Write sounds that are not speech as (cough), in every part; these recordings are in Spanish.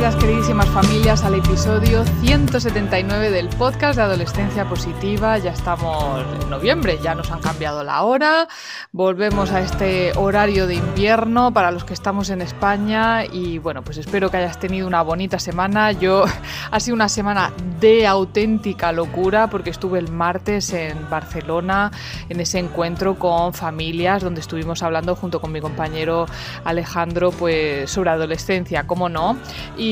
Bienvenidas queridísimas familias al episodio 179 del podcast de Adolescencia Positiva. Ya estamos en noviembre, ya nos han cambiado la hora, volvemos a este horario de invierno para los que estamos en España y bueno, pues espero que hayas tenido una bonita semana. Yo (laughs) ha sido una semana de auténtica locura porque estuve el martes en Barcelona en ese encuentro con familias donde estuvimos hablando junto con mi compañero Alejandro pues sobre adolescencia, cómo no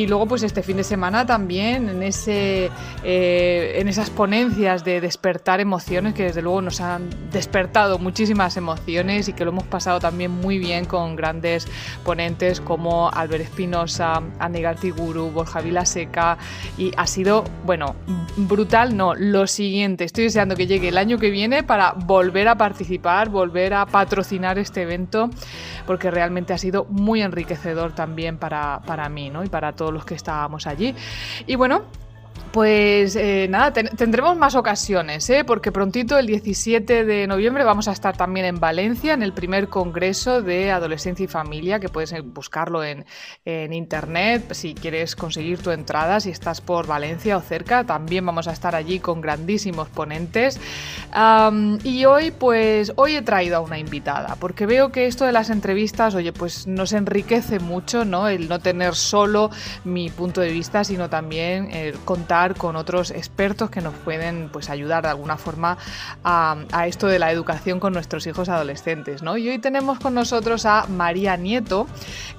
luego, pues este fin de semana también en, ese, eh, en esas ponencias de despertar emociones, que desde luego nos han despertado muchísimas emociones y que lo hemos pasado también muy bien con grandes ponentes como Albert Espinosa, Anne Gartiguru, Borja Vilaseca. Y ha sido, bueno, brutal, no, lo siguiente. Estoy deseando que llegue el año que viene para volver a participar, volver a patrocinar este evento, porque realmente ha sido muy enriquecedor también para, para mí, ¿no? y para todos los que estábamos allí. Y bueno, pues eh, nada, tendremos más ocasiones, ¿eh? porque prontito, el 17 de noviembre, vamos a estar también en Valencia, en el primer congreso de Adolescencia y Familia, que puedes buscarlo en, internet si quieres conseguir tu entrada, si estás por Valencia o cerca. También vamos a estar allí con grandísimos ponentes. y hoy, pues, hoy he traído a una invitada, porque veo que esto de las entrevistas, oye, pues nos enriquece mucho, ¿no? El no tener solo mi punto de vista, sino también el contar con otros expertos que nos pueden pues, ayudar de alguna forma a, esto de la educación con nuestros hijos adolescentes. ¿no? Y hoy tenemos con nosotros a María Nieto,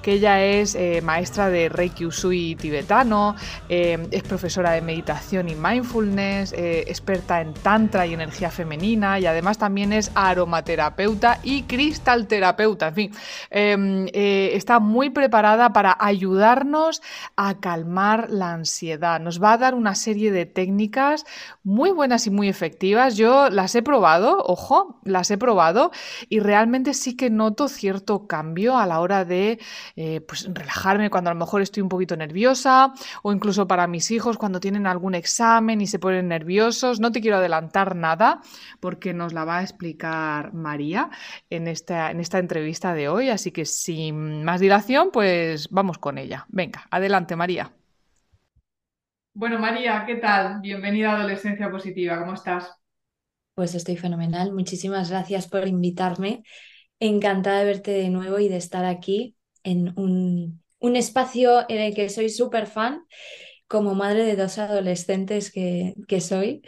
que ella es eh, maestra de Reiki Usui tibetano, eh, es profesora de meditación y mindfulness, eh, experta en tantra y energía femenina y además también es aromaterapeuta y cristalterapeuta. En fin, em, está muy preparada para ayudarnos a calmar la ansiedad. Nos va a dar una serie de técnicas muy buenas y muy efectivas. Yo las he probado, ojo, las he probado y realmente sí que noto cierto cambio a la hora de eh, pues, relajarme cuando a lo mejor estoy un poquito nerviosa o incluso para mis hijos cuando tienen algún examen y se ponen nerviosos. No te quiero adelantar nada porque nos la va a explicar María en esta, en esta entrevista de hoy. Así que sin más dilación, pues vamos con ella. Venga, adelante María. Bueno, María, ¿qué tal? Bienvenida a Adolescencia Positiva, ¿cómo estás? Pues estoy fenomenal. Muchísimas gracias por invitarme. Encantada de verte de nuevo y de estar aquí en un, un espacio en el que soy súper fan, como madre de dos adolescentes que, que soy,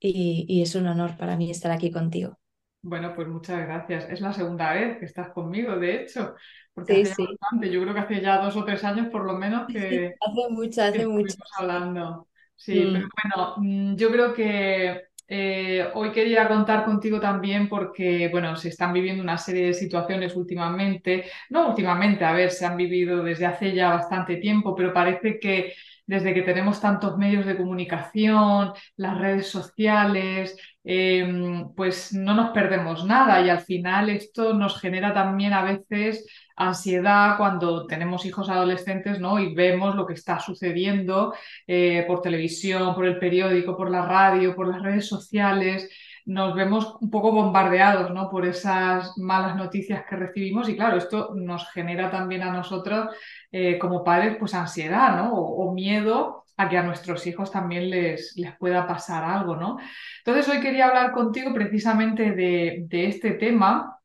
y, y es un honor para mí estar aquí contigo. Bueno, pues muchas gracias. Es la segunda vez que estás conmigo, de hecho, porque hace bastante, yo creo que hace ya dos o tres años por lo menos que, hace mucho, hace mucho. hablando. Sí, pero mm. bueno, mm, yo creo que eh, hoy quería contar contigo también porque, bueno, se están viviendo una serie de situaciones últimamente, no últimamente, a ver, se han vivido desde hace ya bastante tiempo, pero parece que desde que tenemos tantos medios de comunicación, las redes sociales, em, pues no nos perdemos nada y al final esto nos genera también a veces ansiedad cuando tenemos hijos adolescentes ¿no? y vemos lo que está sucediendo eh, por televisión, por el periódico, por la radio, por las redes sociales nos vemos un poco bombardeados ¿no? por esas malas noticias que recibimos y claro, esto nos genera también a nosotros eh, como padres pues ansiedad ¿no? o, miedo a que a nuestros hijos también les, les pueda pasar algo. ¿no? Entonces hoy quería hablar contigo precisamente de, este tema.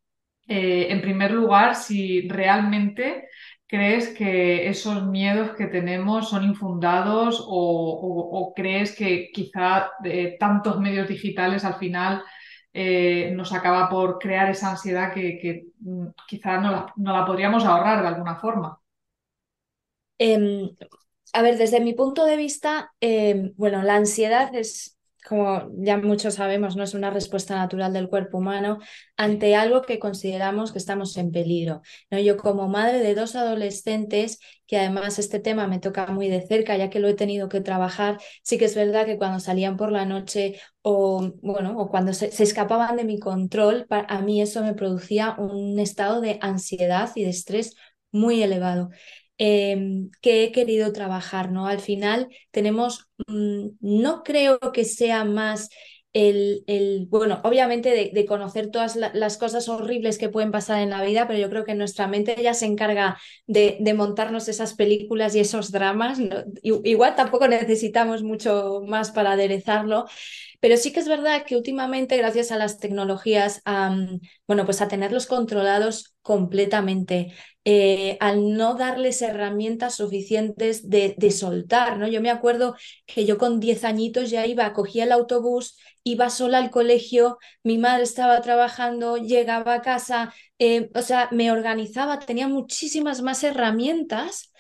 Eh, en primer lugar, si realmente crees que esos miedos que tenemos son infundados o, crees que quizá de tantos medios digitales al final eh, nos acaba por crear esa ansiedad que, mm, quizá no la, podríamos ahorrar de alguna forma? Em, a ver, desde mi punto de vista, em, bueno, la ansiedad es como ya muchos sabemos, no es una respuesta natural del cuerpo humano ante algo que consideramos que estamos en peligro. ¿no? Yo como madre de dos adolescentes, que además este tema me toca muy de cerca, ya que lo he tenido que trabajar, sí que es verdad que cuando salían por la noche o, bueno, o cuando se, escapaban de mi control, a mí eso me producía un estado de ansiedad y de estrés muy elevado. Em, que he querido trabajar, ¿no? Al final tenemos, mm, no creo que sea más el, el, bueno, obviamente de, conocer todas las cosas horribles que pueden pasar en la vida, pero yo creo que nuestra mente ya se encarga de, de montarnos esas películas y esos dramas. Igual tampoco necesitamos mucho más para aderezarlo, pero sí que es verdad que últimamente, gracias a las tecnologías, bueno, pues a tenerlos controlados completamente, eh, al no darles herramientas suficientes de, de, soltar, ¿no? Yo me acuerdo que yo con 10 añitos ya iba, cogía el autobús, iba sola al colegio, mi madre estaba trabajando, llegaba a casa, eh, o sea, me organizaba, tenía muchísimas más herramientas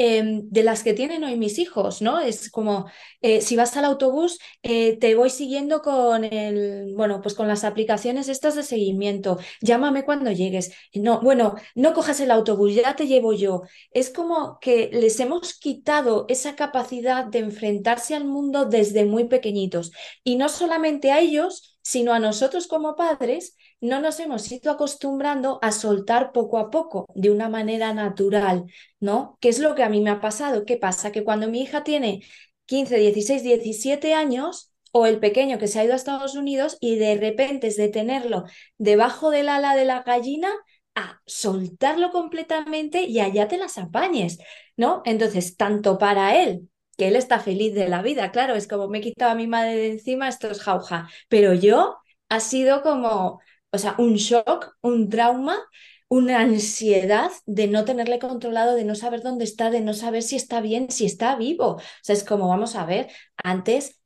Em, de las que tienen hoy mis hijos, ¿no? Es como, eh, si vas al autobús, eh, te voy siguiendo con el, bueno, pues con las aplicaciones estas de seguimiento, llámame cuando llegues. No, bueno, no cojas el autobús, ya te llevo yo. Es como que les hemos quitado esa capacidad de enfrentarse al mundo desde muy pequeñitos. Y no solamente a ellos, sino a nosotros como padres, no nos hemos ido acostumbrando a soltar poco a poco, de una manera natural, ¿no? ¿Qué es lo que a mí me ha pasado? ¿Qué pasa? Que cuando mi hija tiene 15, 16, 17 años, o el pequeño que se ha ido a Estados Unidos y de repente es de tenerlo debajo del ala de la gallina a soltarlo completamente y allá te las apañes, ¿no? Entonces, tanto para él, que él está feliz de la vida, claro, es como me he quitado a mi madre de encima, esto es jauja, pero yo ha sido como, o sea, un shock, un trauma, una ansiedad de no tenerle controlado, de no saber dónde está, de no saber si está bien, si está vivo. O sea, es como, vamos a ver, antes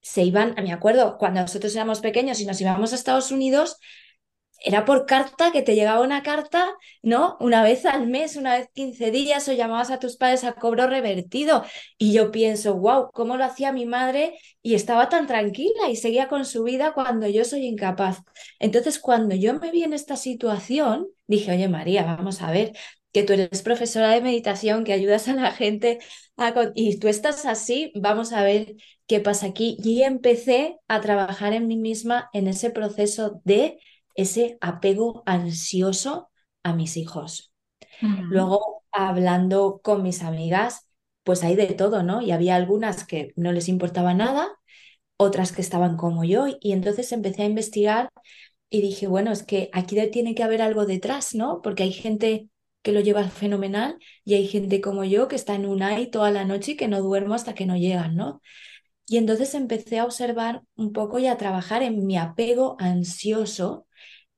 se iban, me acuerdo, cuando nosotros éramos pequeños y nos íbamos a Estados Unidos, era por carta que te llegaba una carta, ¿no? Una vez al mes, una vez 15 días, o llamabas a tus padres a cobro revertido. Y yo pienso, wow, ¿cómo lo hacía mi madre? Y estaba tan tranquila y seguía con su vida cuando yo soy incapaz. Entonces, cuando yo me vi en esta situación, dije, oye María, vamos a ver, que tú eres profesora de meditación, que ayudas a la gente a... y tú estás así, vamos a ver qué pasa aquí. Y empecé a trabajar en mí misma en ese proceso de ese apego ansioso a mis hijos. Luego, hablando con mis amigas, pues hay de todo, ¿no? Y había algunas que no les importaba nada, otras que estaban como yo, y entonces empecé a investigar y dije, bueno, es que aquí tiene que haber algo detrás, ¿no? Porque hay gente que lo lleva fenomenal y hay gente como yo que está en un AI toda la noche y que no duermo hasta que no llegan, ¿no? Y entonces empecé a observar un poco y a trabajar en mi apego ansioso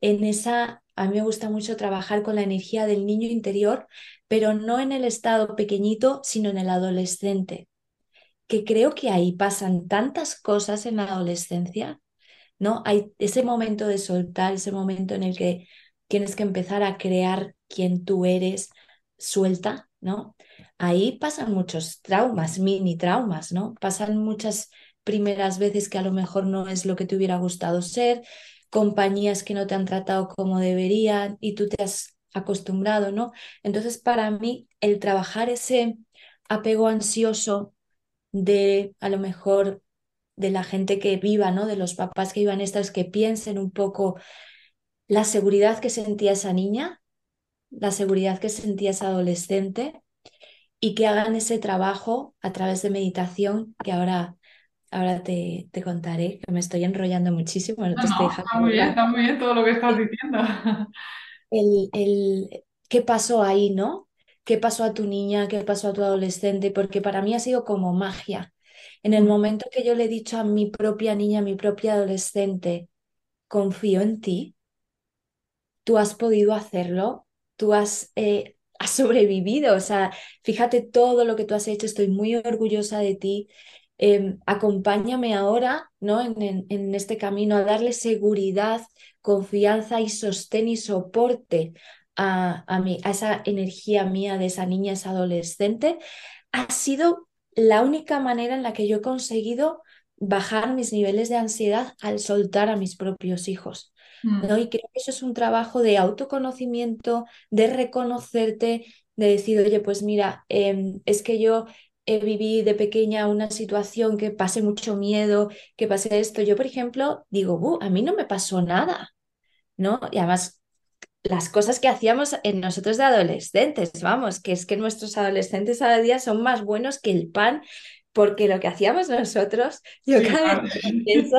en esa, a mí me gusta mucho trabajar con la energía del niño interior, pero no en el estado pequeñito, sino en el adolescente, que creo que ahí pasan tantas cosas en la adolescencia, ¿no? Hay ese momento de soltar, ese momento en el que tienes que empezar a crear quien tú eres, suelta, ¿no? Ahí pasan muchos traumas, mini traumas, ¿no? Pasan muchas primeras veces que a lo mejor no es lo que te hubiera gustado ser, compañías que no te han tratado como deberían y tú te has acostumbrado, ¿no? Entonces, para mí, el trabajar ese apego ansioso de a lo mejor de la gente que viva, ¿no? De los papás que vivan estas, que piensen un poco la seguridad que sentía esa niña, la seguridad que sentía esa adolescente y que hagan ese trabajo a través de meditación que ahora Ahora te, te, contaré, que me estoy enrollando muchísimo. No, está muy bien, está muy bien todo lo que estás diciendo. El, el, ¿Qué pasó ahí, no? ¿Qué pasó a tu niña? ¿Qué pasó a tu adolescente? Porque para mí ha sido como magia. En el mm. momento que yo le he dicho a mi propia niña, a mi propia adolescente, confío en ti, tú has podido hacerlo, tú has, eh, has sobrevivido. O sea, fíjate todo lo que tú has hecho, estoy muy orgullosa de ti. Em, acompáñame ahora ¿no? En, en, este camino a darle seguridad, confianza y sostén y soporte a, a, a esa energía mía de esa niña, esa adolescente, ha sido la única manera en la que yo he conseguido bajar mis niveles de ansiedad al soltar a mis propios hijos. Mm. ¿no? Y creo que eso es un trabajo de autoconocimiento, de reconocerte, de decir, oye, pues mira, em, es que yo viví de pequeña una situación que pasé mucho miedo, que pasé esto. Yo, por ejemplo, digo, a mí no me pasó nada, ¿no? Y además, las cosas que hacíamos en nosotros de adolescentes, vamos, que es que nuestros adolescentes a día son más buenos que el pan, porque lo que hacíamos nosotros, yo cada vez pienso,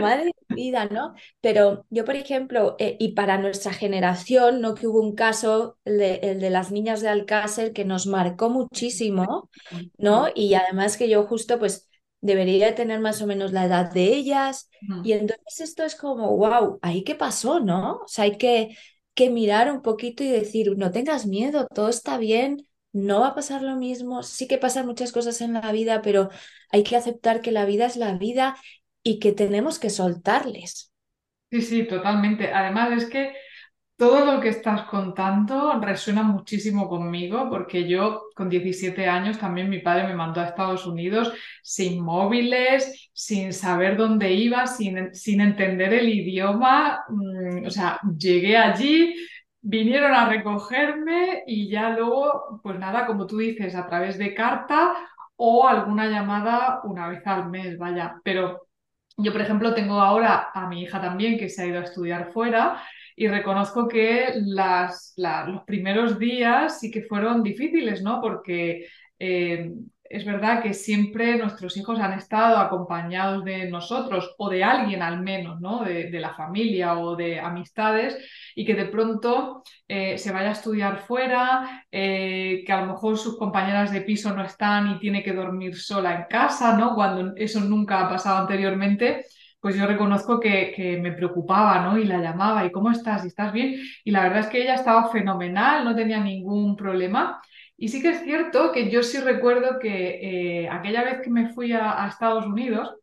madre vida, ¿no? Pero yo, por ejemplo, eh, y para nuestra generación, ¿no? Que hubo un caso, el de, las niñas de Alcácer, que nos marcó muchísimo, ¿no? Y además que yo justo, pues, debería tener más o menos la edad de ellas. Y entonces esto es como, wow, ahí qué pasó, ¿no? O sea, hay que, que mirar un poquito y decir, no tengas miedo, todo está bien, no va a pasar lo mismo, sí que pasan muchas cosas en la vida, pero hay que aceptar que la vida es la vida y que tenemos que soltarles. Sí, sí, totalmente. Además es que todo lo que estás contando resuena muchísimo conmigo porque yo con 17 años también mi padre me mandó a Estados Unidos sin móviles, sin saber dónde iba, sin, sin entender el idioma. Mm, o sea, llegué allí, vinieron a recogerme y ya luego, pues nada, como tú dices, a través de carta o alguna llamada una vez al mes, vaya. Pero yo, por ejemplo, tengo ahora a mi hija también que se ha ido a estudiar fuera y reconozco que las, los primeros días sí que fueron difíciles, ¿no? Porque eh, es verdad que siempre nuestros hijos han estado acompañados de nosotros o de alguien al menos, ¿no? De, la familia o de amistades y que de pronto eh, se vaya a estudiar fuera, eh, que a lo mejor sus compañeras de piso no están y tiene que dormir sola en casa, ¿no? Cuando eso nunca ha pasado anteriormente pues yo reconozco que, me preocupaba, ¿no? Y la llamaba, ¿y cómo estás? ¿Y estás bien? Y la verdad es que ella estaba fenomenal, no tenía ningún problema. Y sí que es cierto que yo sí recuerdo que eh, aquella vez que me fui a, Estados Unidos,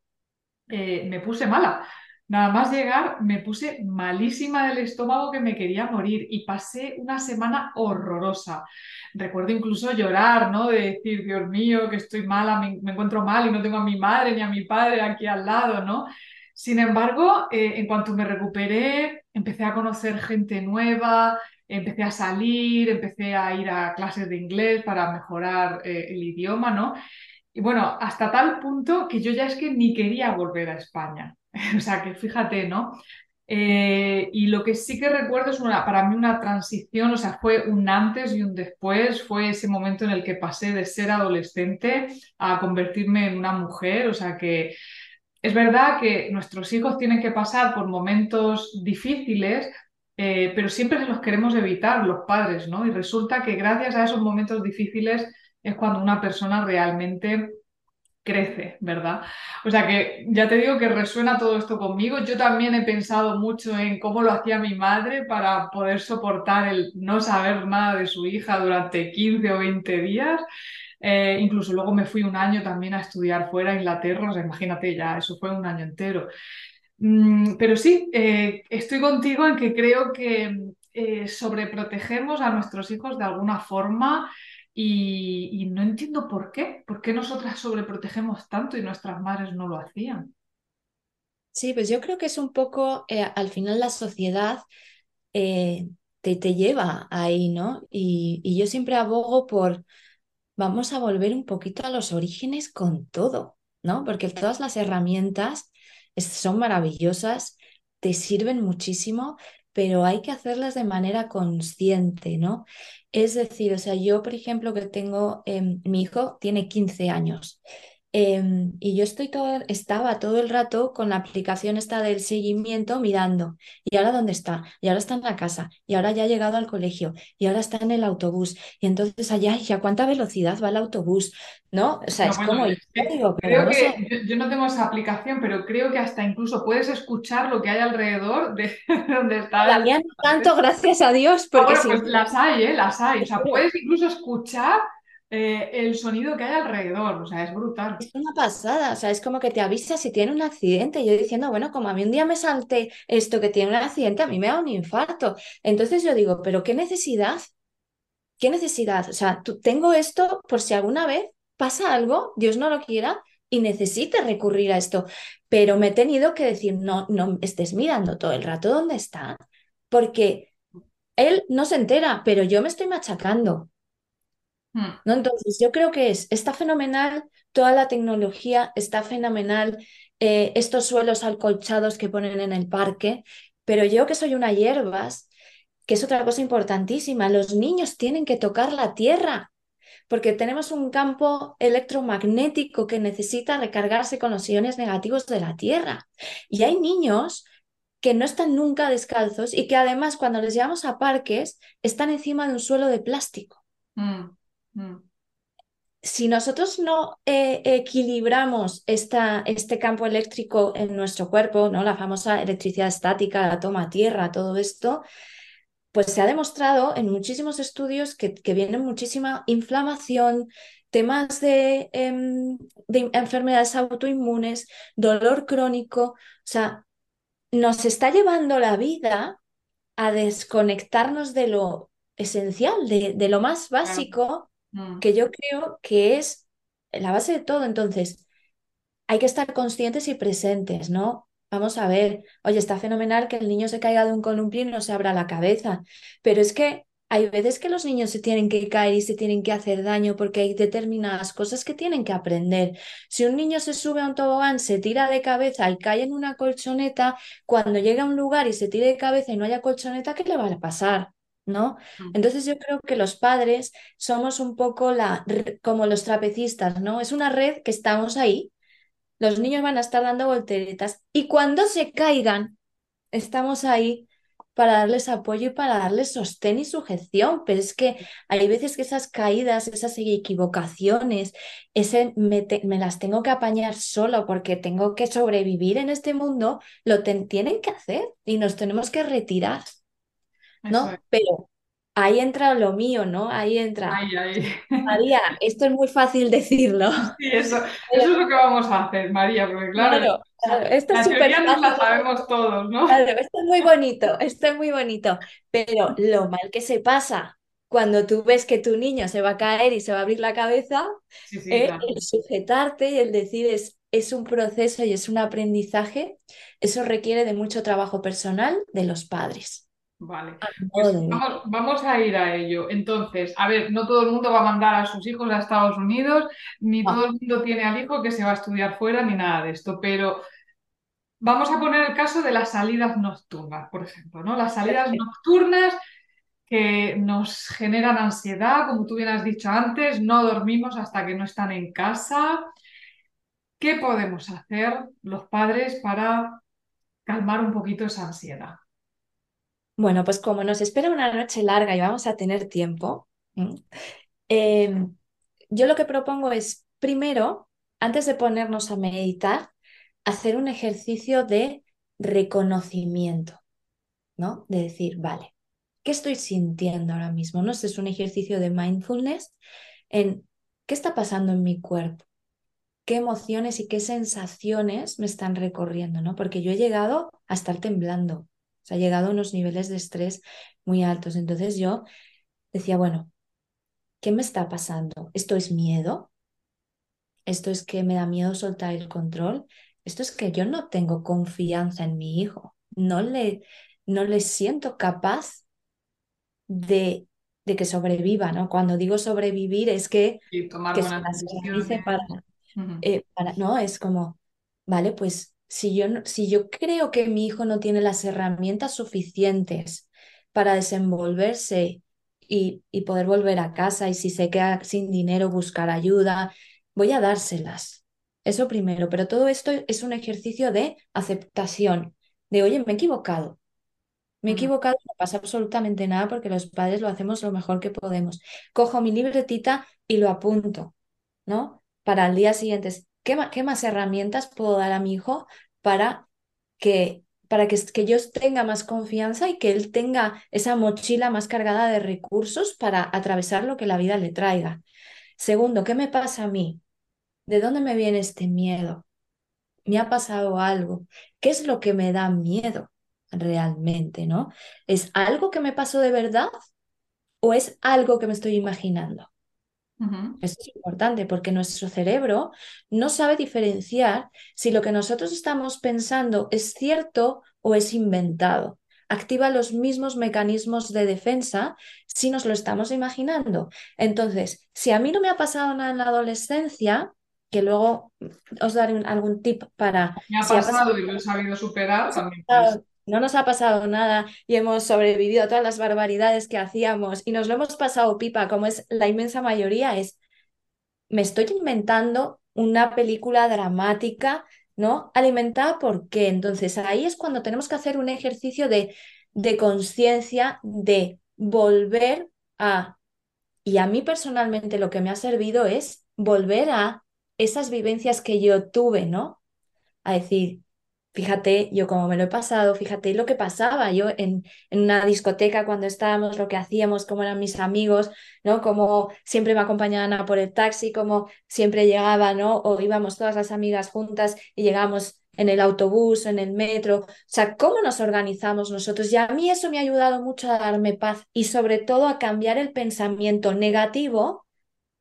eh, me puse mala. Nada más llegar, me puse malísima del estómago que me quería morir y pasé una semana horrorosa. Recuerdo incluso llorar, ¿no? De decir, Dios mío, que estoy mala, me, encuentro mal y no tengo a mi madre ni a mi padre aquí al lado, ¿no? Sin embargo, eh, en cuanto me recuperé, empecé a conocer gente nueva, empecé a salir, empecé a ir a clases de inglés para mejorar eh, el idioma, ¿no? Y bueno, hasta tal punto que yo ya es que ni quería volver a España. (laughs) o sea, que fíjate, ¿no? Eh, y lo que sí que recuerdo es una, para mí una transición, o sea, fue un antes y un después, fue ese momento en el que pasé de ser adolescente a convertirme en una mujer, o sea que es verdad que nuestros hijos tienen que pasar por momentos difíciles, eh, pero siempre se los queremos evitar los padres, ¿no? Y resulta que gracias a esos momentos difíciles es cuando una persona realmente crece, ¿verdad? O sea que ya te digo que resuena todo esto conmigo. Yo también he pensado mucho en cómo lo hacía mi madre para poder soportar el no saber nada de su hija durante 15 o 20 días. Eh, incluso luego me fui un año también a estudiar fuera a Inglaterra, o sea, imagínate ya, eso fue un año entero. Mm, pero sí, eh, estoy contigo en que creo que eh, sobreprotegemos a nuestros hijos de alguna forma y, no entiendo por qué. ¿Por qué nosotras sobreprotegemos tanto y nuestras madres no lo hacían? Sí, pues yo creo que es un poco, eh, al final la sociedad te, te, lleva ahí, ¿no? Y, y yo siempre abogo por, vamos a volver un poquito a los orígenes con todo, ¿no? Porque todas las herramientas son maravillosas, te sirven muchísimo, pero hay que hacerlas de manera consciente, ¿no? Es decir, o sea, yo, por ejemplo, que tengo, em, mi hijo tiene 15 años Em, y yo estoy todo, estaba todo el rato con la aplicación esta del seguimiento mirando. ¿Y ahora dónde está? Y ahora está en la casa. Y ahora ya ha llegado al colegio. Y ahora está en el autobús. Y entonces allá, ¿y a cuánta velocidad va el autobús? ¿No? O sea, es como... yo, creo que yo, no tengo esa aplicación, pero creo que hasta incluso puedes escuchar lo que hay alrededor de (laughs) donde está. Todavía tanto, gracias a Dios. Ah, porque pues las hay, ¿eh? Las hay. O sea, puedes incluso escuchar eh, el sonido que hay alrededor, o sea, es brutal. Es una pasada, o sea, es como que te avisa si tiene un accidente. Yo diciendo, bueno, como a mí un día me salte esto que tiene un accidente, a mí me da un infarto. Entonces yo digo, pero ¿qué necesidad? ¿Qué necesidad? O sea, tengo esto por si alguna vez pasa algo, Dios no lo quiera, y necesite recurrir a esto, pero me he tenido que decir, no, no estés mirando todo el rato dónde está, porque él no se entera, pero yo me estoy machacando. Hmm. ¿No? Entonces, yo creo que es, está fenomenal toda la tecnología, está fenomenal eh, estos suelos alcolchados que ponen en el parque, pero yo que soy una hierbas, que es otra cosa importantísima, los niños tienen que tocar la tierra, porque tenemos un campo electromagnético que necesita recargarse con los iones negativos de la tierra. Y hay niños que no están nunca descalzos y que además cuando les llevamos a parques están encima de un suelo de plástico. Mm, mm. Si nosotros no eh, equilibramos esta, este campo eléctrico en nuestro cuerpo, ¿no? la famosa electricidad estática, la toma tierra, todo esto, pues se ha demostrado en muchísimos estudios que, que viene muchísima inflamación, temas de, em, de enfermedades autoinmunes, dolor crónico, o sea, nos está llevando la vida a desconectarnos de lo esencial, de, de lo más básico, mm. que yo creo que es la base de todo. Entonces, hay que estar conscientes y presentes, ¿no? Vamos a ver, oye, está fenomenal que el niño se caiga de un columpio y no se abra la cabeza, pero es que hay veces que los niños se tienen que caer y se tienen que hacer daño porque hay determinadas cosas que tienen que aprender. Si un niño se sube a un tobogán, se tira de cabeza y cae en una colchoneta, cuando llega a un lugar y se tire de cabeza y no haya colchoneta, ¿qué le va a pasar? ¿No? Entonces yo creo que los padres somos un poco la, como los trapecistas, ¿no? Es una red que estamos ahí, los niños van a estar dando volteretas y cuando se caigan, estamos ahí para darles apoyo y para darles sostén y sujeción, pero es que hay veces que esas caídas, esas equivocaciones, ese me, las tengo que apañar solo porque tengo que sobrevivir en este mundo, lo tienen que hacer y nos tenemos que retirar, ¿no? Pero ahí entra lo mío, ¿no? Ahí entra. María, esto es muy fácil decirlo. Sí, eso, eso, es lo que vamos a hacer, María, porque claro, esto la es teoría nos la sabemos todos, ¿no? Claro, esto es muy bonito, esto es muy bonito, pero lo mal que se pasa cuando tú ves que tu niño se va a caer y se va a abrir la cabeza, eh, el sujetarte y el decir es, es un proceso y es un aprendizaje, eso requiere de mucho trabajo personal de los padres. Vale, pues vamos, a ir a ello. Entonces, a ver, no todo el mundo va a mandar a sus hijos a Estados Unidos, ni todo el mundo tiene al hijo que se va a estudiar fuera, ni nada de esto, pero vamos a poner el caso de las salidas nocturnas, por ejemplo, ¿no? Las salidas nocturnas que nos generan ansiedad, como tú bien has dicho antes, no dormimos hasta que no están en casa. ¿Qué podemos hacer los padres para calmar un poquito esa ansiedad? Bueno, pues como nos espera una noche larga y vamos a tener tiempo, em, yo lo que propongo es, primero, antes de ponernos a meditar, hacer un ejercicio de reconocimiento, ¿no? De decir, vale, ¿qué estoy sintiendo ahora mismo? ¿No? Este es un ejercicio de mindfulness en qué está pasando en mi cuerpo, qué emociones y qué sensaciones me están recorriendo, ¿no? Porque yo he llegado a estar temblando, se ha llegado a unos niveles de estrés muy altos. Entonces yo decía, bueno, ¿qué me está pasando? ¿Esto es miedo? ¿Esto es que me da miedo soltar el control? Esto es que yo no tengo confianza en mi hijo. No le, no le siento capaz de, de que sobreviva, ¿no? Cuando digo sobrevivir es que, tomar que se para, eh, para, no, es como, vale, pues si yo, si yo creo que mi hijo no tiene las herramientas suficientes para desenvolverse y, y poder volver a casa y si se queda sin dinero buscar ayuda, voy a dárselas. Eso primero, pero todo esto es un ejercicio de aceptación, de, oye, me he equivocado. Me he equivocado, no pasa absolutamente nada porque los padres lo hacemos lo mejor que podemos. Cojo mi libretita y lo apunto, ¿no? Para el día siguiente, ¿qué, más herramientas puedo dar a mi hijo para que, para que, que yo tenga más confianza y que él tenga esa mochila más cargada de recursos para atravesar lo que la vida le traiga? Segundo, ¿qué me pasa a mí? ¿De dónde me viene este miedo? ¿Me ha pasado algo? ¿Qué es lo que me da miedo realmente, no? ¿Es algo que me pasó de verdad o es algo que me estoy imaginando? Esto es importante porque nuestro cerebro no sabe diferenciar si lo que nosotros estamos pensando es cierto o es inventado. Activa los mismos mecanismos de defensa si nos lo estamos imaginando. Entonces, si a mí no me ha pasado nada en la adolescencia, que luego os daré algún tip para... Me ha pasado, y lo he sabido superar también. No nos ha pasado nada y hemos sobrevivido a todas las barbaridades que hacíamos y nos lo hemos pasado pipa, como es la inmensa mayoría, es, me estoy inventando una película dramática, ¿no? Alimentada por qué. Entonces ahí es cuando tenemos que hacer un ejercicio de, de conciencia, de volver a... Y a mí personalmente lo que me ha servido es volver a esas vivencias que yo tuve, ¿no? A decir, fíjate yo cómo me lo he pasado, fíjate lo que pasaba yo en, en, una discoteca cuando estábamos, lo que hacíamos, cómo eran mis amigos, ¿no? Como siempre me acompañaban a por el taxi, como siempre llegaba, ¿no? O íbamos todas las amigas juntas y llegamos en el autobús, en el metro, o sea, cómo nos organizamos nosotros. Y a mí eso me ha ayudado mucho a darme paz y sobre todo a cambiar el pensamiento negativo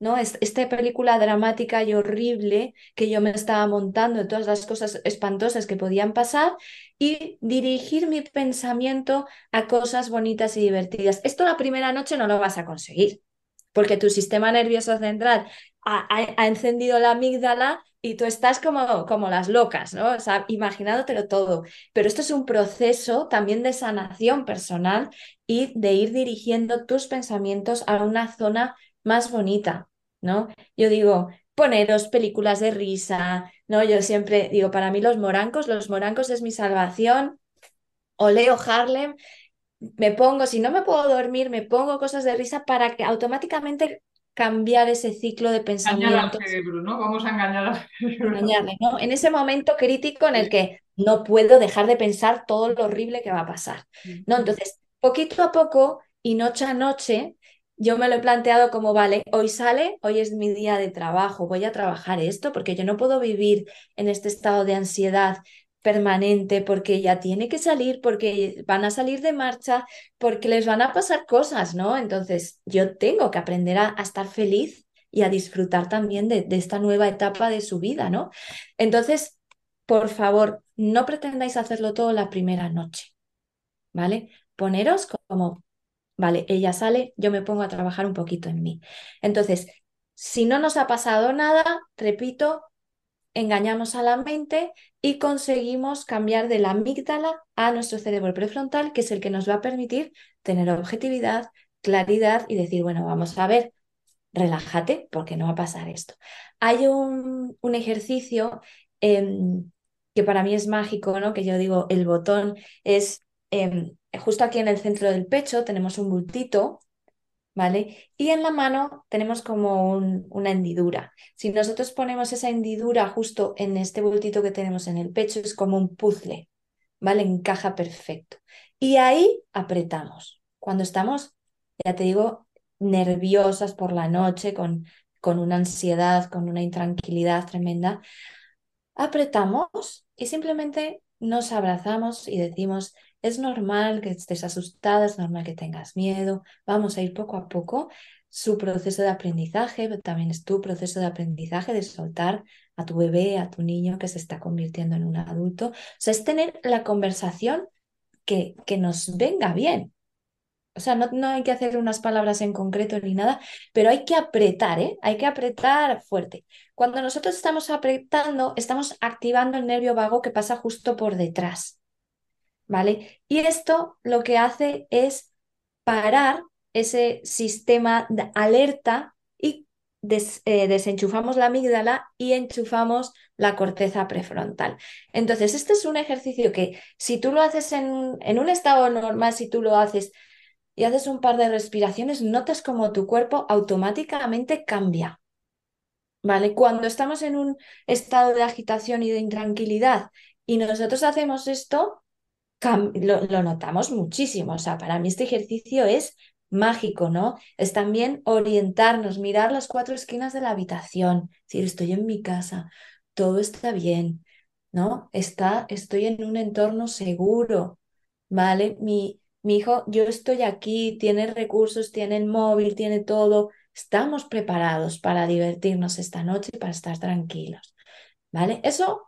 ¿no? Esta película dramática y horrible que yo me estaba montando todas las cosas espantosas que podían pasar y dirigir mi pensamiento a cosas bonitas y divertidas. Esto la primera noche no lo vas a conseguir, porque tu sistema nervioso central ha, encendido la amígdala y tú estás como, como las locas, ¿no? O sea, imaginándotelo todo. Pero esto es un proceso también de sanación personal y de ir dirigiendo tus pensamientos a una zona más bonita, ¿no? Yo digo, poneros películas de risa, ¿no? Yo siempre digo, para mí los morancos, los morancos es mi salvación, o leo Harlem, me pongo, si no me puedo dormir, me pongo cosas de risa para que automáticamente cambiar ese ciclo de pensamiento. Engañar al cerebro, ¿no? Vamos a engañar al cerebro. ¿no? En ese momento crítico en el que no puedo dejar de pensar todo lo horrible que va a pasar, ¿no? Entonces, poquito a poco y noche a noche, yo me lo he planteado como, vale, hoy sale, hoy es mi día de trabajo, voy a trabajar esto porque yo no puedo vivir en este estado de ansiedad permanente porque ya tiene que salir, porque van a salir de marcha, porque les van a pasar cosas, ¿no? Entonces yo tengo que aprender a, estar feliz y a disfrutar también de, de esta nueva etapa de su vida, ¿no? Entonces, por favor, no pretendáis hacerlo todo la primera noche, ¿vale? Poneros como Vale, ella sale, yo me pongo a trabajar un poquito en mí. Entonces, si no nos ha pasado nada, repito, engañamos a la mente y conseguimos cambiar de la amígdala a nuestro cerebro prefrontal, que es el que nos va a permitir tener objetividad, claridad y decir, bueno, vamos a ver, relájate porque no va a pasar esto. Hay un, un ejercicio em, que para mí es mágico, ¿no? Que yo digo, el botón es em, justo aquí en el centro del pecho tenemos un bultito, ¿vale? Y en la mano tenemos como una hendidura. Si nosotros ponemos esa hendidura justo en este bultito que tenemos en el pecho, es como un puzzle, ¿vale? Encaja perfecto. Y ahí apretamos. Cuando estamos, ya te digo, nerviosas por la noche, con, con una ansiedad, con una intranquilidad tremenda, apretamos y simplemente nos abrazamos y decimos, es normal que estés asustada, es normal que tengas miedo, vamos a ir poco a poco. Su proceso de aprendizaje, también es tu proceso de aprendizaje de soltar a tu bebé, a tu niño que se está convirtiendo en un adulto. O sea, es tener la conversación que, que nos venga bien. O sea, no, no, hay que hacer unas palabras en concreto ni nada, pero hay que apretar, ¿eh? Hay que apretar fuerte. Cuando nosotros estamos apretando, estamos activando el nervio vago que pasa justo por detrás. ¿Vale? Y esto lo que hace es parar ese sistema de alerta y eh, desenchufamos la amígdala y enchufamos la corteza prefrontal. Entonces, este es un ejercicio que si tú lo haces en, en un estado normal, si tú lo haces y haces un par de respiraciones, notas como tu cuerpo automáticamente cambia. ¿Vale? Cuando estamos en un estado de agitación y de intranquilidad y nosotros hacemos esto, lo, notamos muchísimo. O sea, para mí este ejercicio es mágico, ¿no? Es también orientarnos, mirar las cuatro esquinas de la habitación, decir, estoy en mi casa, todo está bien, ¿no? Está, estoy en un entorno seguro, ¿vale? Mi, hijo, yo estoy aquí, tiene recursos, tiene el móvil, tiene todo, estamos preparados para divertirnos esta noche y para estar tranquilos. ¿Vale? Eso,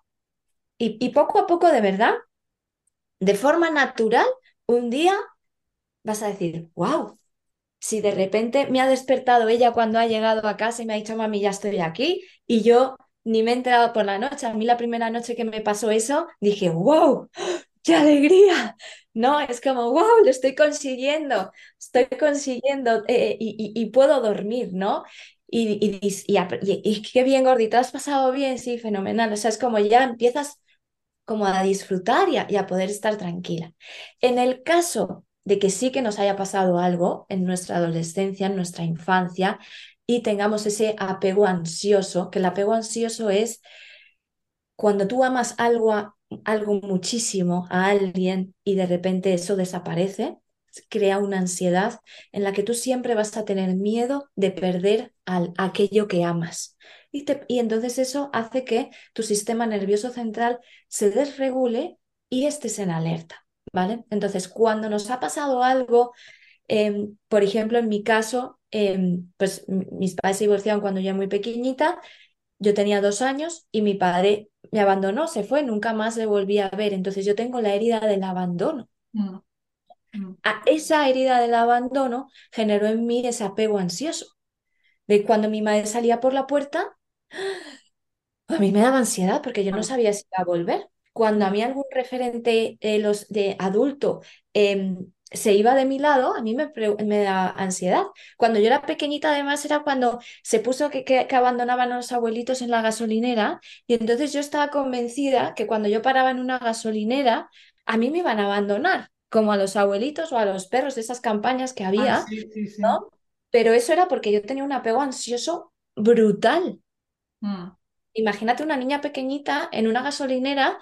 y poco a poco, de verdad, de forma natural, un día vas a decir, wow, si de repente me ha despertado ella cuando ha llegado a casa y me ha dicho, mami, ya estoy aquí, y yo ni me he enterado por la noche. A mí la primera noche que me pasó eso, dije, wow, qué alegría. No, es como, wow, lo estoy consiguiendo, estoy consiguiendo eh, y, puedo dormir, ¿no? Y, y, qué bien, gordita, has pasado bien, sí, fenomenal. O sea, es como ya empiezas como a disfrutar y a, poder estar tranquila. En el caso de que sí que nos haya pasado algo en nuestra adolescencia, en nuestra infancia, y tengamos ese apego ansioso, que el apego ansioso es cuando tú amas algo, algo muchísimo a alguien y de repente eso desaparece, crea una ansiedad en la que tú siempre vas a tener miedo de perder al, aquello que amas. Y, y entonces eso hace que tu sistema nervioso central se desregule y estés en alerta, ¿vale? Entonces, cuando nos ha pasado algo, em, por ejemplo, en mi caso, em, pues mis padres se divorciaron cuando yo era muy pequeñita, yo tenía dos años y mi padre me abandonó, se fue, nunca más le volví a ver. Entonces yo tengo la herida del abandono. Mm. Mm. A esa herida del abandono generó en mí ese apego ansioso. De cuando mi madre salía por la puerta, a mí me daba ansiedad porque yo no sabía si iba a volver. Cuando a mí algún referente eh, los de adulto em, se iba de mi lado, a mí me, me da ansiedad. Cuando yo era pequeñita, además, era cuando se puso que, que, abandonaban a los abuelitos en la gasolinera y entonces yo estaba convencida que cuando yo paraba en una gasolinera, a mí me iban a abandonar, como a los abuelitos o a los perros de esas campañas que había, ah, ¿no? Pero eso era porque yo tenía un apego ansioso brutal. Mm. Imagínate una niña pequeñita en una gasolinera,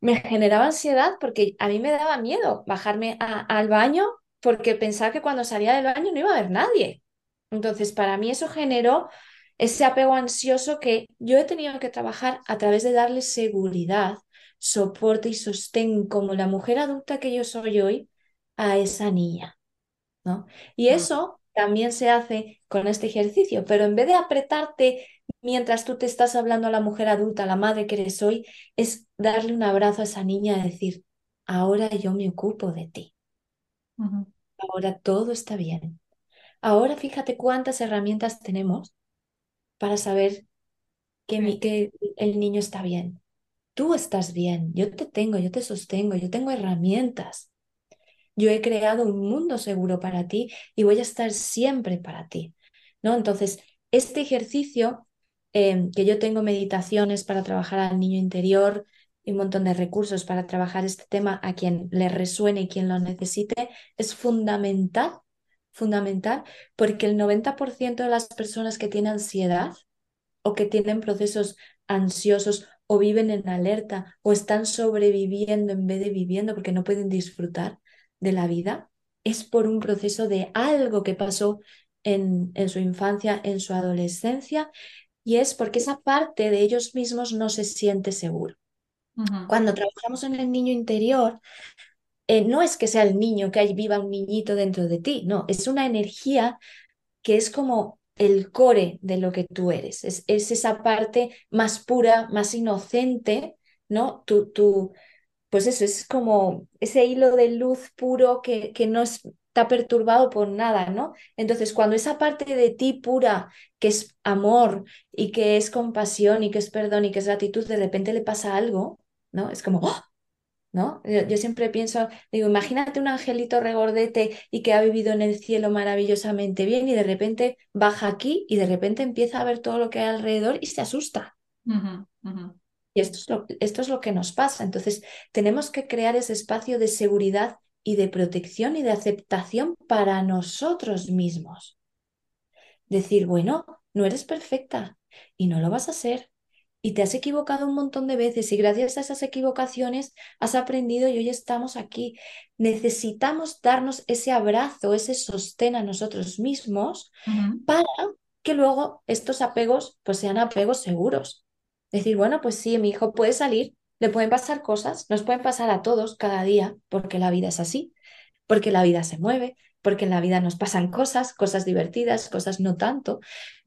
me generaba ansiedad porque a mí me daba miedo bajarme al baño porque pensaba que cuando salía del baño no iba a haber nadie. Entonces, para mí eso generó ese apego ansioso que yo he tenido que trabajar a través de darle seguridad, soporte y sostén como la mujer adulta que yo soy hoy a esa niña. ¿no? Y eso también se hace con este ejercicio, pero en vez de apretarte mientras tú te estás hablando a la mujer adulta, a la madre que eres hoy, es darle un abrazo a esa niña y decir, ahora yo me ocupo de ti. Ahora todo está bien. Ahora fíjate cuántas herramientas tenemos para saber que, que el niño está bien. Tú estás bien, yo te tengo, yo te sostengo, yo tengo herramientas. Yo he creado un mundo seguro para ti y voy a estar siempre para ti. ¿No? Entonces, este ejercicio Em, que yo tengo meditaciones para trabajar al niño interior y un montón de recursos para trabajar este tema a quien le resuene y quien lo necesite, es fundamental, fundamental, porque el 90% de las personas que tienen ansiedad o que tienen procesos ansiosos o viven en alerta o están sobreviviendo en vez de viviendo porque no pueden disfrutar de la vida, es por un proceso de algo que pasó en, en su infancia, en su adolescencia y es porque esa parte de ellos mismos no se siente seguro. Cuando trabajamos en el niño interior, eh, no es que sea el niño, que ahí viva un niñito dentro de ti, no, es una energía que es como el core de lo que tú eres, es, esa parte más pura, más inocente, ¿no? Tú, tú, pues eso, es como ese hilo de luz puro que, que no es está perturbado por nada, ¿no? Entonces, cuando esa parte de ti pura, que es amor y que es compasión y que es perdón y que es gratitud, de repente le pasa algo, ¿no? Es como, ¡oh! ¿no? Yo, siempre pienso, digo, imagínate un angelito regordete y que ha vivido en el cielo maravillosamente bien y de repente baja aquí y de repente empieza a ver todo lo que hay alrededor y se asusta. Y esto es, lo, esto es lo que nos pasa. Entonces, tenemos que crear ese espacio de seguridad y de protección y de aceptación para nosotros mismos. Decir, bueno, no eres perfecta y no lo vas a ser. Y te has equivocado un montón de veces y gracias a esas equivocaciones has aprendido y hoy estamos aquí. Necesitamos darnos ese abrazo, ese sostén a nosotros mismos para que luego estos apegos pues sean apegos seguros. Decir, bueno, pues sí, mi hijo puede salir, le pueden pasar cosas, nos pueden pasar a todos cada día, porque la vida es así, porque la vida se mueve, porque en la vida nos pasan cosas, cosas divertidas, cosas no tanto,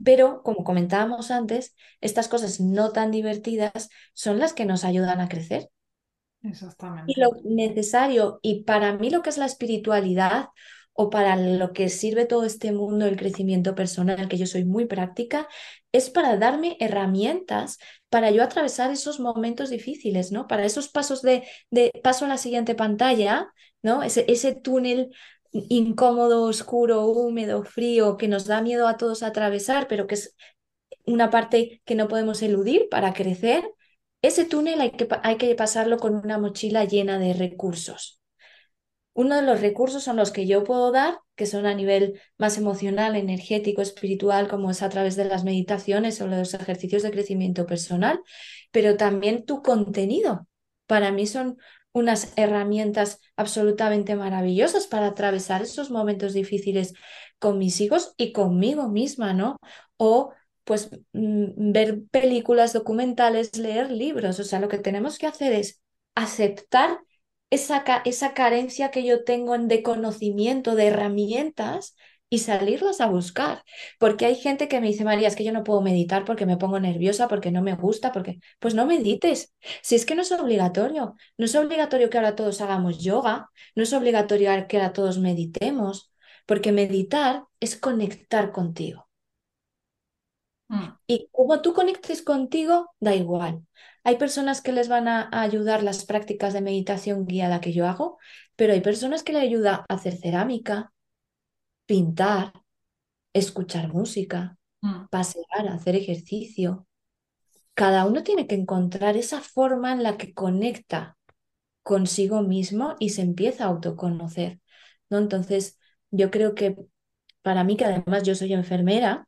pero como comentábamos antes, estas cosas no tan divertidas son las que nos ayudan a crecer. Exactamente. Y lo necesario, y para mí lo que es la espiritualidad o para lo que sirve todo este mundo del crecimiento personal, que yo soy muy práctica, es para darme herramientas para yo atravesar esos momentos difíciles, ¿no? Para esos pasos de, de paso a la siguiente pantalla, ¿no? Ese, ese túnel incómodo, oscuro, húmedo, frío, que nos da miedo a todos atravesar, pero que es una parte que no podemos eludir para crecer, ese túnel hay que, hay que pasarlo con una mochila llena de recursos. Uno de los recursos son los que yo puedo dar, que son a nivel más emocional, energético, espiritual, como es a través de las meditaciones o los ejercicios de crecimiento personal, pero también tu contenido. Para mí son unas herramientas absolutamente maravillosas para atravesar esos momentos difíciles con mis hijos y conmigo misma, ¿no? O pues mm, ver películas documentales, leer libros, o sea, lo que tenemos que hacer es aceptar esa, esa carencia que yo tengo de conocimiento, de herramientas y salirlas a buscar. Porque hay gente que me dice, María, es que yo no puedo meditar porque me pongo nerviosa, porque no me gusta, porque... Pues no medites. Si es que no es obligatorio. No es obligatorio que ahora todos hagamos yoga, no es obligatorio que ahora todos meditemos, porque meditar es conectar contigo. Mm. Y como tú conectes contigo, da igual. Hay personas que les van a ayudar las prácticas de meditación guiada que yo hago, pero hay personas que le ayuda a hacer cerámica, pintar, escuchar música, mm. pasear, hacer ejercicio. Cada uno tiene que encontrar esa forma en la que conecta consigo mismo y se empieza a autoconocer. ¿no? Entonces, yo creo que para mí, que además yo soy enfermera,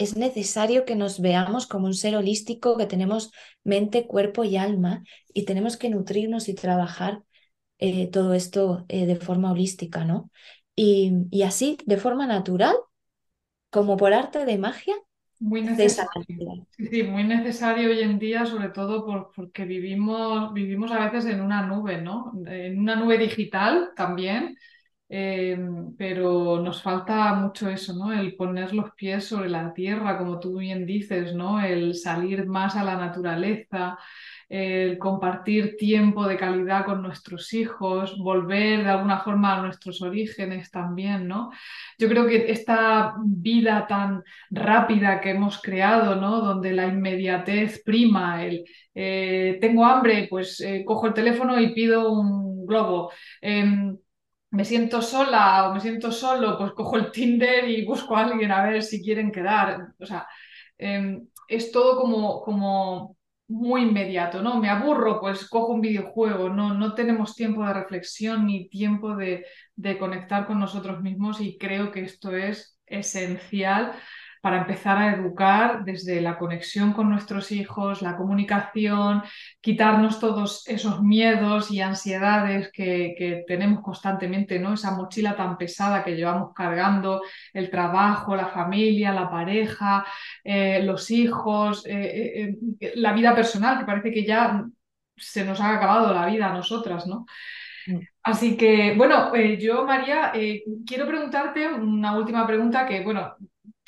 es necesario que nos veamos como un ser holístico, que tenemos mente, cuerpo y alma, y tenemos que nutrirnos y trabajar eh, todo esto eh, de forma holística, ¿no? Y, así, de forma natural, como por arte de magia, muy necesario. Sí, muy necesario hoy en día, sobre todo porque vivimos, vivimos a veces en una nube, ¿no? En una nube digital también, eh, pero nos falta mucho eso, ¿no? El poner los pies sobre la tierra, como tú bien dices, ¿no? El salir más a la naturaleza, el compartir tiempo de calidad con nuestros hijos, volver de alguna forma a nuestros orígenes también, ¿no? Yo creo que esta vida tan rápida que hemos creado, ¿no? Donde la inmediatez prima, el eh, tengo hambre, pues eh, cojo el teléfono y pido un globo. Em, me siento sola o me siento solo, pues cojo el Tinder y busco a alguien a ver si quieren quedar. O sea, em, es todo como, como muy inmediato, ¿no? Me aburro, pues cojo un videojuego, no, no tenemos tiempo de reflexión ni tiempo de, de conectar con nosotros mismos y creo que esto es esencial para empezar a educar desde la conexión con nuestros hijos, la comunicación, quitarnos todos esos miedos y ansiedades que, tenemos constantemente, ¿no? Esa mochila tan pesada que llevamos cargando, el trabajo, la familia, la pareja, eh, los hijos, eh, eh, la vida personal, que parece que ya se nos ha acabado la vida a nosotras, ¿no? Mm. Así que, bueno, yo, María, quiero preguntarte una última pregunta que, bueno,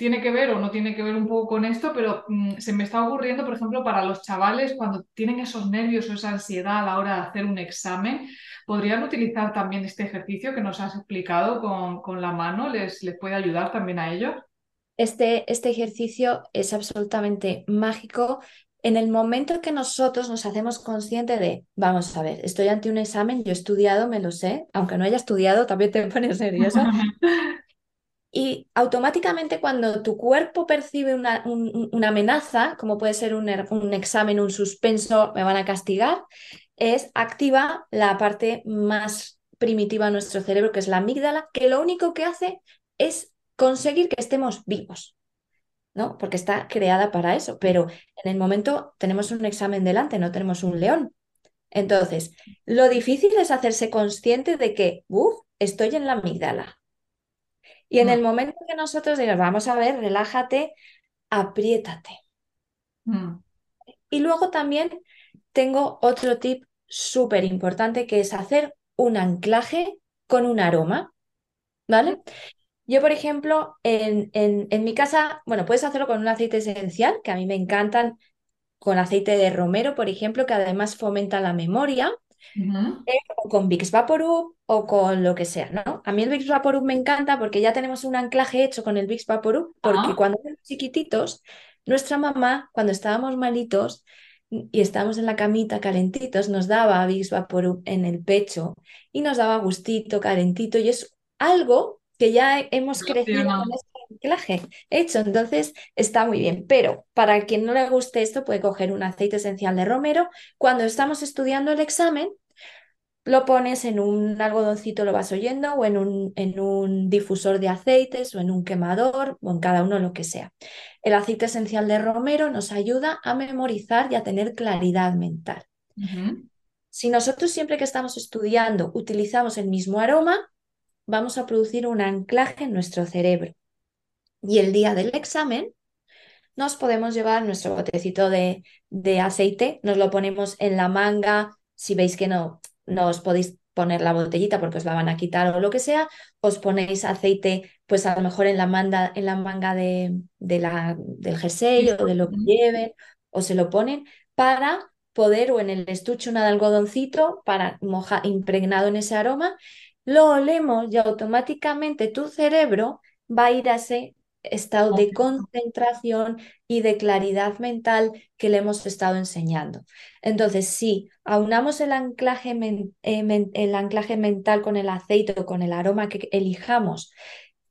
tiene que ver o no tiene que ver un poco con esto, pero mm, se me está ocurriendo, por ejemplo, para los chavales cuando tienen esos nervios o esa ansiedad a la hora de hacer un examen, podrían utilizar también este ejercicio que nos has explicado con, la mano, ¿Les, ¿les puede ayudar también a ellos? Este, este ejercicio es absolutamente mágico en el momento que nosotros nos hacemos conscientes de, vamos a ver, estoy ante un examen, yo he estudiado, me lo sé, aunque no haya estudiado, también te pones (laughs) nerviosa, (laughs) Y automáticamente cuando tu cuerpo percibe una, amenaza, como puede ser un, un, examen, un suspenso, me van a castigar, es activa la parte más primitiva de nuestro cerebro, que es la amígdala, que lo único que hace es conseguir que estemos vivos, ¿no? Porque está creada para eso, pero en el momento tenemos un examen delante, no tenemos un león. Entonces, lo difícil es hacerse consciente de que, uff, estoy en la amígdala, y en el mm. momento que nosotros digamos, vamos a ver, relájate, apriétate. Mm. Y luego también tengo otro tip súper importante que es hacer un anclaje con un aroma, ¿vale? Yo, por ejemplo, en, en, en, mi casa, bueno, puedes hacerlo con un aceite esencial, que a mí me encantan, con aceite de romero, por ejemplo, que además fomenta la memoria, eh, o con Vicks Vaporub o con lo que sea, ¿no? A mí el Vicks Vaporub me encanta porque ya tenemos un anclaje hecho con el Vicks Vaporub, porque ah. cuando éramos chiquititos, nuestra mamá, cuando estábamos malitos y estábamos en la camita calentitos, nos daba Vicks Vaporub en el pecho y nos daba gustito, calentito, y es algo que ya hemos crecido con este anclaje hecho, entonces está muy bien. Pero para quien no le guste esto, puede coger un aceite esencial de romero. Cuando estamos estudiando el examen, lo pones en un algodoncito, lo vas oyendo, o en un, en un difusor de aceites, o en un quemador, o en cada uno lo que sea. El aceite esencial de romero nos ayuda a memorizar y a tener claridad mental. Si nosotros siempre que estamos estudiando utilizamos el mismo aroma, vamos a producir un anclaje en nuestro cerebro. Y el día del examen nos podemos llevar nuestro botecito de, de aceite, nos lo ponemos en la manga, si veis que no, no os podéis poner la botellita porque os la van a quitar o lo que sea, os ponéis aceite pues a lo mejor en la manga, en la manga de, de la, del jersey o de lo que lleven, o se lo ponen para poder, o en el estuche una de algodoncito para mojar impregnado en ese aroma lo olemos y automáticamente tu cerebro va a ir a ese estado de concentración y de claridad mental que le hemos estado enseñando. Entonces, si aunamos el anclaje, eh, el anclaje mental con el aceite o con el aroma que elijamos,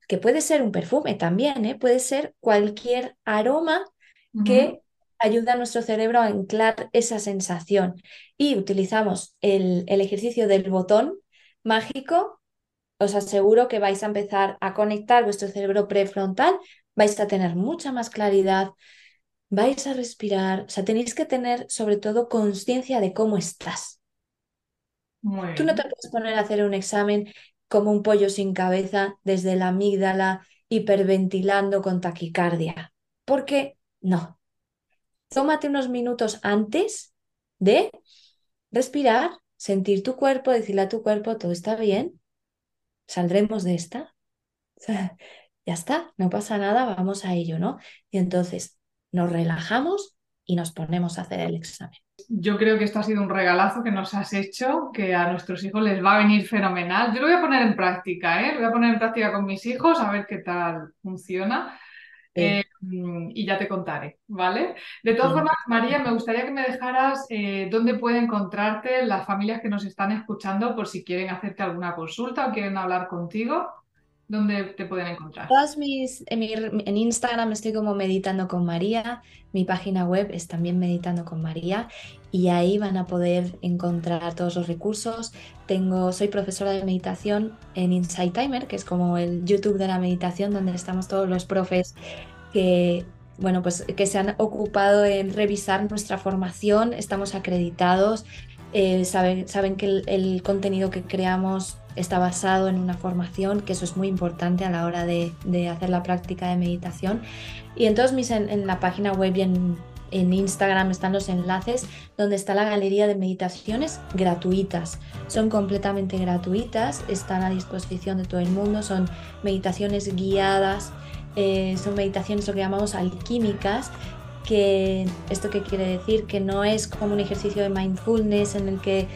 que puede ser un perfume también, ¿eh? puede ser cualquier aroma que ayuda a nuestro cerebro a anclar esa sensación. Y utilizamos el, el ejercicio del botón, mágico, os aseguro que vais a empezar a conectar vuestro cerebro prefrontal, vais a tener mucha más claridad, vais a respirar, o sea, tenéis que tener sobre todo conciencia de cómo estás. Tú no te puedes poner a hacer un examen como un pollo sin cabeza desde la amígdala hiperventilando con taquicardia. ¿Por qué? No. Tómate unos minutos antes de respirar, sentir tu cuerpo, decirle a tu cuerpo, todo está bien, saldremos de esta. (laughs) ya está, no pasa nada, vamos a ello, ¿no? Y entonces nos relajamos y nos ponemos a hacer el examen. Yo creo que esto ha sido un regalazo que nos has hecho, que a nuestros hijos les va a venir fenomenal. Yo lo voy a poner en práctica, ¿eh? Lo voy a poner en práctica con mis hijos a ver qué tal funciona. Eh, y ya te contaré, ¿vale? De todas formas, María, me gustaría que me dejaras eh, dónde puede encontrarte las familias que nos están escuchando por si quieren hacerte alguna consulta o quieren hablar contigo. ¿Dónde te pueden encontrar? Todas mis, en, en, Instagram estoy como Meditando con María, mi página web es también Meditando con María y ahí van a poder encontrar todos los recursos. Tengo, soy profesora de meditación en Insight Timer, que es como el YouTube de la meditación donde estamos todos los profes que bueno, pues que se han ocupado en revisar nuestra formación, estamos acreditados, eh, saben, saben que el, contenido que creamos está basado en una formación, que eso es muy importante a la hora de, hacer la práctica de meditación. Y entonces mis, en, la página web y en, en, Instagram están los enlaces donde está la galería de meditaciones gratuitas. Son completamente gratuitas, están a disposición de todo el mundo, son meditaciones guiadas eh, son meditaciones lo que llamamos alquímicas, que esto qué quiere decir que no es como un ejercicio de mindfulness en el que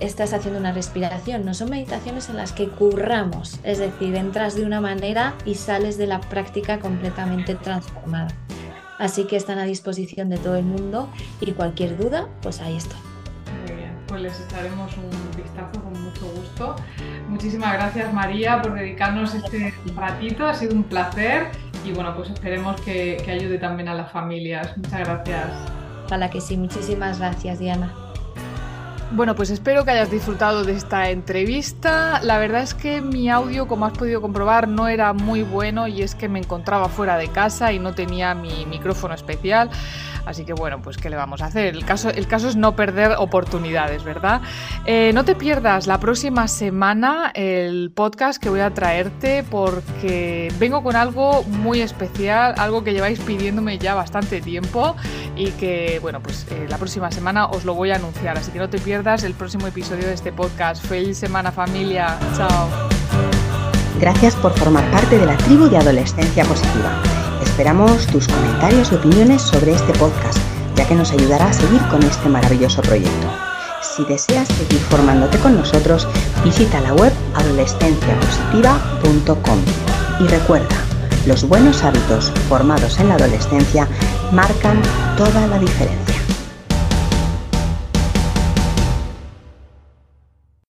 estás haciendo una respiración, no son meditaciones en las que curramos, es decir, entras de una manera y sales de la práctica completamente transformada. Así que están a disposición de todo el mundo y cualquier duda, pues ahí estoy. Muy bien, pues les echaremos un vistazo con mucho gusto. Muchísimas gracias María por dedicarnos este ratito, ha sido un placer y bueno, pues esperemos que, que ayude también a las familias. Muchas gracias. Ojalá que sí, muchísimas gracias Diana. Bueno, pues espero que hayas disfrutado de esta entrevista. La verdad es que mi audio, como has podido comprobar, no era muy bueno y es que me encontraba fuera de casa y no tenía mi micrófono especial. Así que bueno, pues ¿qué le vamos a hacer? El caso, es no perder oportunidades, ¿verdad? Eh, no te pierdas la próxima semana el podcast que voy a traerte porque vengo con algo muy especial, algo que lleváis pidiéndome ya bastante tiempo y que bueno, pues eh, la próxima semana os lo voy a anunciar. Así que no te pierdas pierdas el próximo episodio de este podcast. Feliz semana familia. Chao. Gracias por formar parte de la tribu de Adolescencia Positiva. Esperamos tus comentarios y opiniones sobre este podcast, ya que nos ayudará a seguir con este maravilloso proyecto. Si deseas seguir formándote con nosotros, visita la web adolescenciapositiva.com. Y recuerda, los buenos hábitos formados en la adolescencia marcan toda la diferencia.